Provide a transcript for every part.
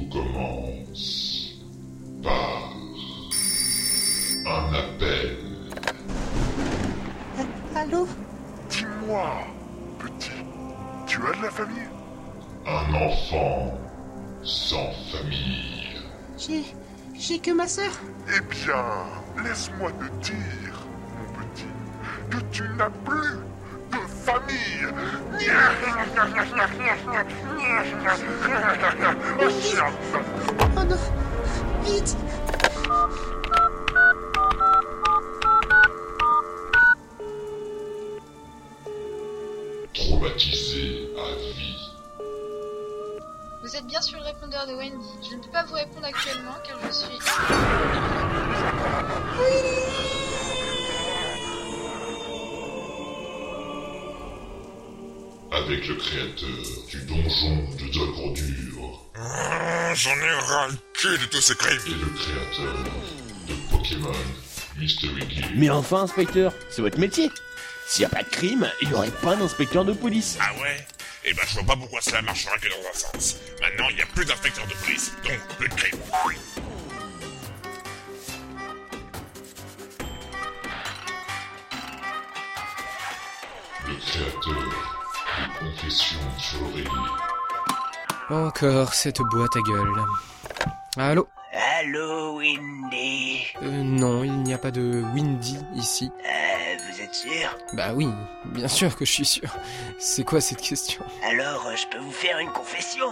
Tout commence par un appel. Allô Dis-moi, petit, tu as de la famille? Un enfant sans famille. J'ai. J'ai que ma sœur. Eh bien, laisse-moi te dire, mon petit, que tu n'as plus de famille. Oh non Vite Traumatisé à vie. Vous êtes bien sur le répondeur de Wendy. Je ne peux pas vous répondre actuellement car je suis... Avec le créateur du donjon de Dolgordure Ah, J'en ai ras le cul de tous ces et crimes. le créateur de Pokémon Mystery Game. Mais enfin, inspecteur, c'est votre métier. S'il n'y a pas de crime, il n'y aurait pas d'inspecteur de police. Ah ouais? Eh ben je vois pas pourquoi cela marchera que dans un sens. Maintenant, il n'y a plus d'inspecteur de police, donc plus de crime. Le créateur de Confessions sur l'oreiller. Encore cette boîte à gueule. Allô Allô, Windy. euh, Non, il n'y a pas de Windy ici. Euh, vous êtes sûr? Bah oui, bien sûr que je suis sûr. C'est quoi cette question? Alors, euh, je peux vous faire une confession?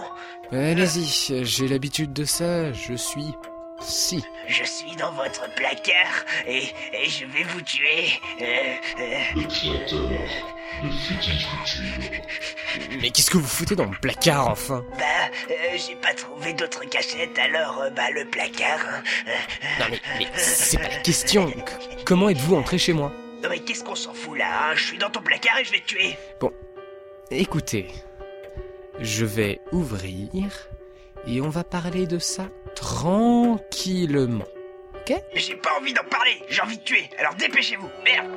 Allez-y, j'ai l'habitude de ça, je suis... Si. Je suis dans votre placard et, et je vais vous tuer. Euh, euh, Le créateur Futur. Mais qu'est-ce que vous foutez dans le placard, enfin? Bah, euh, j'ai pas trouvé d'autre cachette, alors, euh, bah, le placard. hein. Non mais, mais c'est pas la question. C- Comment êtes-vous entré chez moi? Non, mais qu'est-ce qu'on s'en fout là hein? Je suis dans ton placard et je vais te tuer. Écoutez, je vais ouvrir et on va parler de ça tranquillement. J'ai pas envie d'en parler, j'ai envie de tuer, alors dépêchez-vous. Merde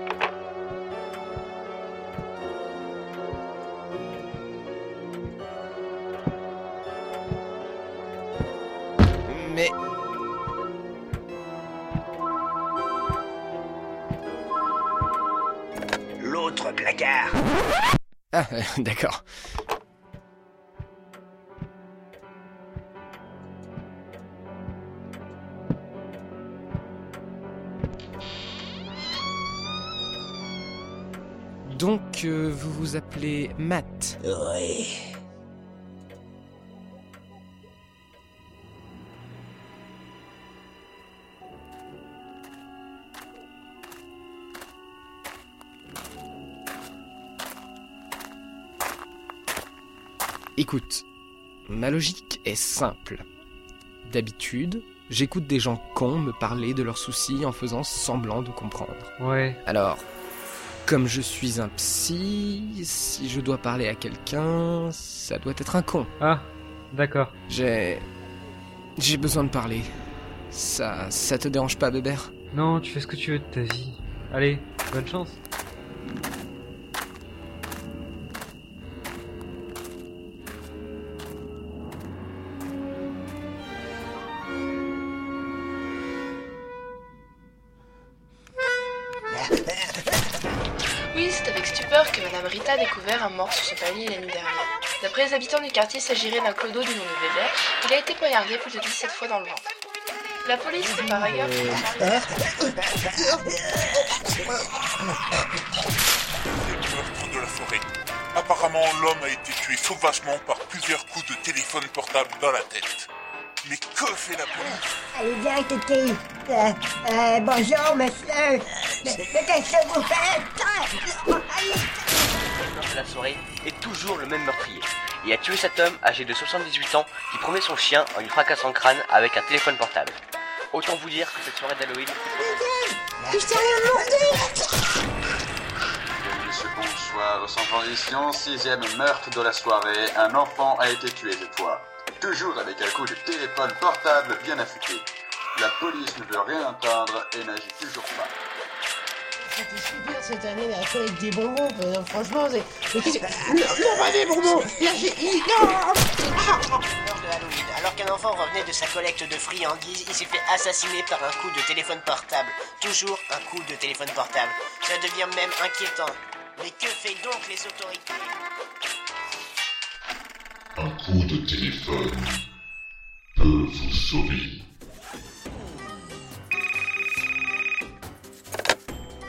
Ah, euh, d'accord. Donc, euh, vous vous appelez Matt? Oui. Écoute, ma logique est simple. D'habitude, j'écoute des gens cons me parler de leurs soucis en faisant semblant de comprendre. Ouais. Alors, comme je suis un psy, si je dois parler à quelqu'un, ça doit être un con. Ah, d'accord. J'ai... J'ai besoin de parler. Ça... ça te dérange pas, Bébert? Non, tu fais ce que tu veux de ta vie. Allez, bonne chance. A découvert un mort sur son palier l'année dernière. D'après les habitants du quartier, il s'agirait d'un clodo du nom de Bébert. Il a été poignardé plus de 17 fois dans le ventre. La police, par ailleurs, de la forêt. Apparemment, l'homme a été tué sauvagement par plusieurs coups de téléphone portable dans la tête. Mais que fait la police? Allez bien, Kiki. Euh, euh, bonjour, monsieur. Mais, mais qu'est-ce que vous faites? De la forêt est toujours le même meurtrier. Il a tué cet homme âgé de 78 ans qui promenait son chien en lui fracassant le crâne avec un téléphone portable. Autant vous dire que cette soirée d'Halloween... Bonsoir. Sans transition, sixième meurtre de la soirée. Un enfant a été tué cette fois. Toujours avec un coup de téléphone portable bien affûté. La police ne veut rien entendre et n'agit toujours pas. C'était super cette année la collecte des bonbons. euh, franchement, c'est. Non, non, pas des bonbons Là, j'ai. Non Ah de Halloween. Alors qu'un enfant revenait de sa collecte de friandises, il s'est fait assassiner par un coup de téléphone portable. Toujours un coup de téléphone portable. Ça devient même inquiétant. Mais que fait donc les autorités? Un coup de téléphone peut vous sauver.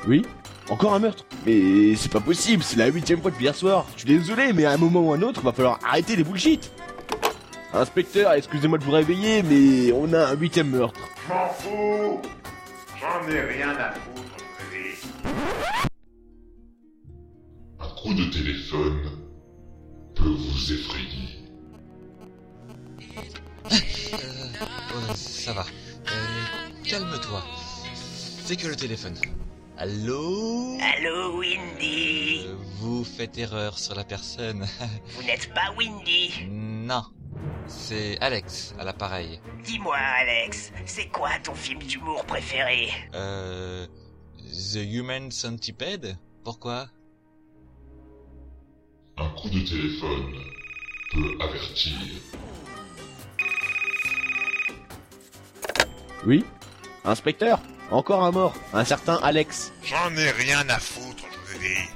Oui Encore un meurtre Mais c'est pas possible, c'est la huitième fois depuis hier soir. Je suis désolé, mais à un moment ou à un autre, va falloir arrêter les bullshit. Inspecteur, excusez-moi de vous réveiller, mais on a un huitième meurtre. M'en fous J'en ai rien à foutre. Un coup de téléphone peut vous effrayer. Euh, ça va. Euh, Calme-toi. C'est que le téléphone. Allô Allô, Windy Euh, Vous faites erreur sur la personne. Vous n'êtes pas Windy non. C'est Alex à l'appareil. Dis-moi, Alex, c'est quoi ton film d'humour préféré? Euh... The Human Centipede? Pourquoi? Un coup de téléphone peut avertir. Oui Inspecteur? Encore un mort, un certain Alex. J'en ai rien à foutre, je vous ai dit.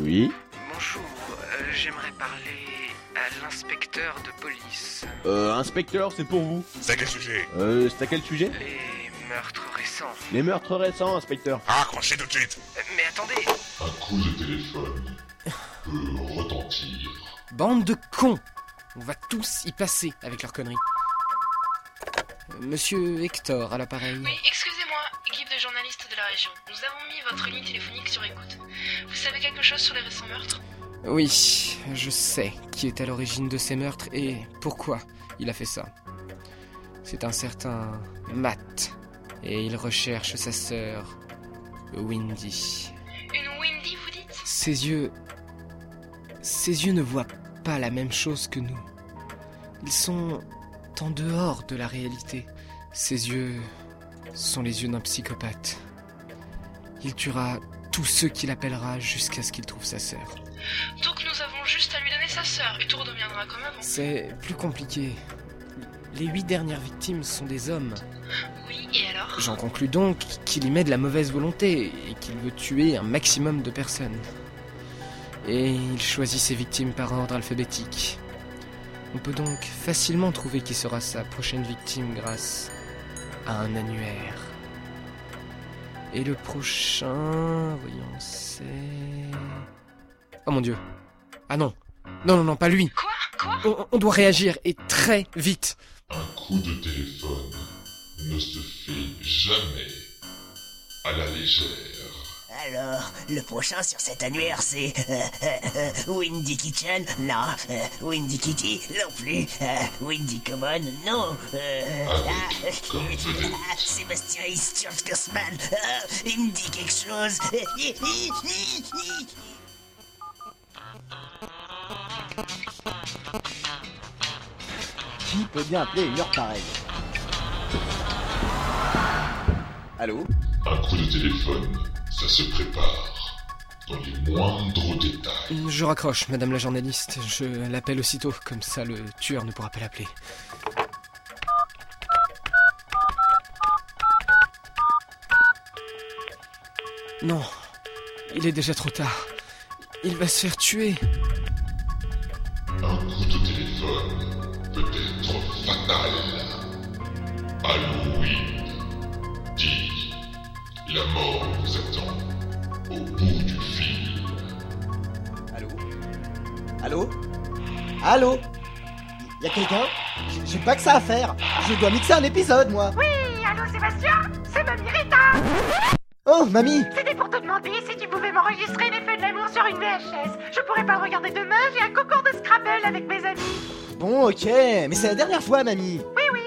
Oui Bonjour, euh, j'aimerais parler à l'inspecteur de police. Euh, inspecteur, c'est pour vous. C'est à quel sujet? Euh, c'est à quel sujet? Les meurtres récents. Les meurtres récents, inspecteur. Ah, accrochez tout de suite Euh, Mais attendez Un coup de téléphone peut retentir. Bande de cons On va tous y passer avec leurs conneries. Monsieur Hector à l'appareil. Oui, excusez-moi, équipe de journalistes de la région. Nous avons mis votre ligne téléphonique sur écoute. Vous savez quelque chose sur les récents meurtres? Oui, je sais qui est à l'origine de ces meurtres et pourquoi il a fait ça. C'est un certain Matt. Et il recherche sa sœur, Windy. Une Windy, vous dites? Ses yeux... Ses yeux ne voient pas la même chose que nous. Ils sont en dehors de la réalité. Ses yeux sont les yeux d'un psychopathe. Il tuera tous ceux qu'il appellera jusqu'à ce qu'il trouve sa sœur. Donc nous avons juste à lui donner sa sœur et tout redeviendra comme avant. C'est plus compliqué. Les huit dernières victimes sont des hommes. Oui, et alors? J'en conclus donc qu'il y met de la mauvaise volonté et qu'il veut tuer un maximum de personnes. Et il choisit ses victimes par ordre alphabétique. On peut donc facilement trouver qui sera sa prochaine victime grâce à un annuaire. Et le prochain, voyons, c'est... Oh mon dieu. Ah non. Non, non, non, pas lui. Quoi? Quoi? On, on doit réagir et très vite. Un coup de téléphone ne se fait jamais à la légère. Alors, le prochain sur cet annuaire, c'est euh, euh, euh, Windy Kitchen? Non. euh, Windy Kitty Non plus. euh, Windy Common Non. euh, ah, comme vedette. ah, Sébastien Isturskosman Il me dit quelque chose. Qui peut bien appeler une heure pareille? Allô? Un coup de téléphone, ça se prépare dans les moindres détails. Je raccroche, madame la journaliste. Je l'appelle aussitôt, comme ça le tueur ne pourra pas l'appeler. Non, il est déjà trop tard. Il va se faire tuer. Un coup de téléphone peut être fatal. Halloween la mort vous attend au bout du fil. Allô? Allô? Allô? Y a quelqu'un? J'ai- pas que ça à faire. Je dois mixer un épisode, moi. Oui, allô Sébastien? C'est Mamie Rita Oh, mamie C'était pour te demander si tu pouvais m'enregistrer les feux de l'amour sur une VHS. Je pourrais pas le regarder demain, j'ai un concours de Scrabble avec mes amis. Bon, ok, mais c'est la dernière fois, mamie. Oui, oui.